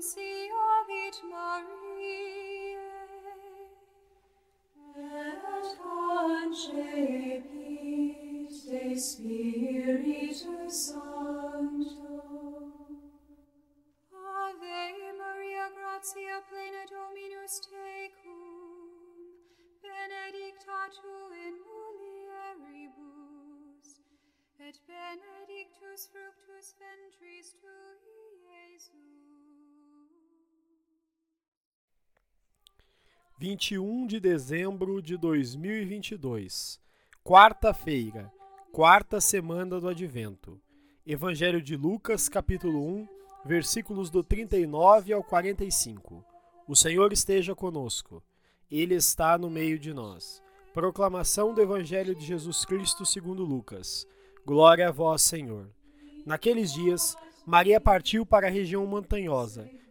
Nunciavit Mariae, et concepit de Spiritus Sancto. Ave Maria, gratia plena Dominus tecum, benedicta tu in mulieribus, et benedictus fructus ventris tui, Iesus. 21 de dezembro de 2022, quarta-feira, quarta semana do Advento. Evangelho de Lucas, capítulo 1, versículos do 39 ao 45. O Senhor esteja conosco. Ele está no meio de nós. Proclamação do Evangelho de Jesus Cristo segundo Lucas. Glória a vós, Senhor. Naqueles dias, Maria partiu para a região montanhosa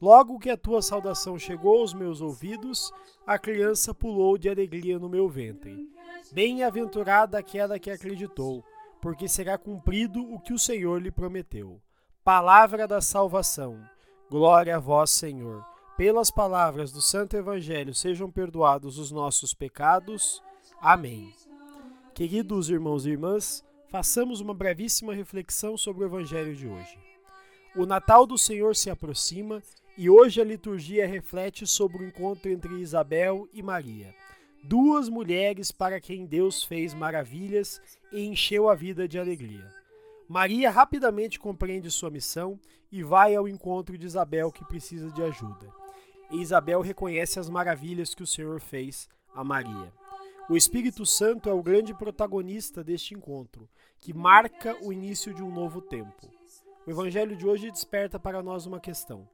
Logo que a tua saudação chegou aos meus ouvidos, a criança pulou de alegria no meu ventre. Bem-aventurada aquela que acreditou, porque será cumprido o que o Senhor lhe prometeu. Palavra da salvação. Glória a vós, Senhor. Pelas palavras do Santo Evangelho sejam perdoados os nossos pecados. Amém. Queridos irmãos e irmãs, façamos uma brevíssima reflexão sobre o Evangelho de hoje. O Natal do Senhor se aproxima e hoje a liturgia reflete sobre o encontro entre Isabel e Maria, duas mulheres para quem Deus fez maravilhas e encheu a vida de alegria. Maria rapidamente compreende sua missão e vai ao encontro de Isabel, que precisa de ajuda. E Isabel reconhece as maravilhas que o Senhor fez a Maria. O Espírito Santo é o grande protagonista deste encontro, que marca o início de um novo tempo. O Evangelho de hoje desperta para nós uma questão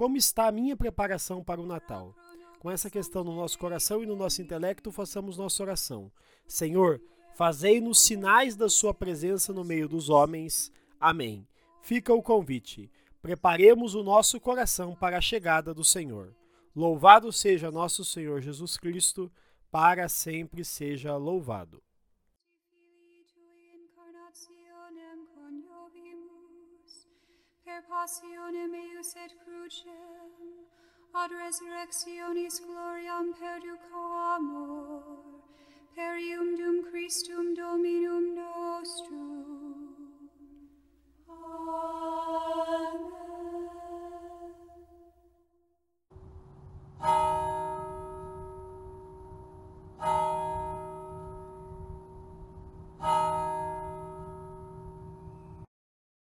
como está a minha preparação para o Natal? Com essa questão no nosso coração e no nosso intelecto, façamos nossa oração. Senhor, fazei-nos sinais da Sua presença no meio dos homens. Amém. Fica o convite. Preparemos o nosso coração para a chegada do Senhor. Louvado seja nosso Senhor Jesus Cristo, para sempre seja louvado. Per passionem eius et crucem, ad resurrectionis gloriam perducamur, per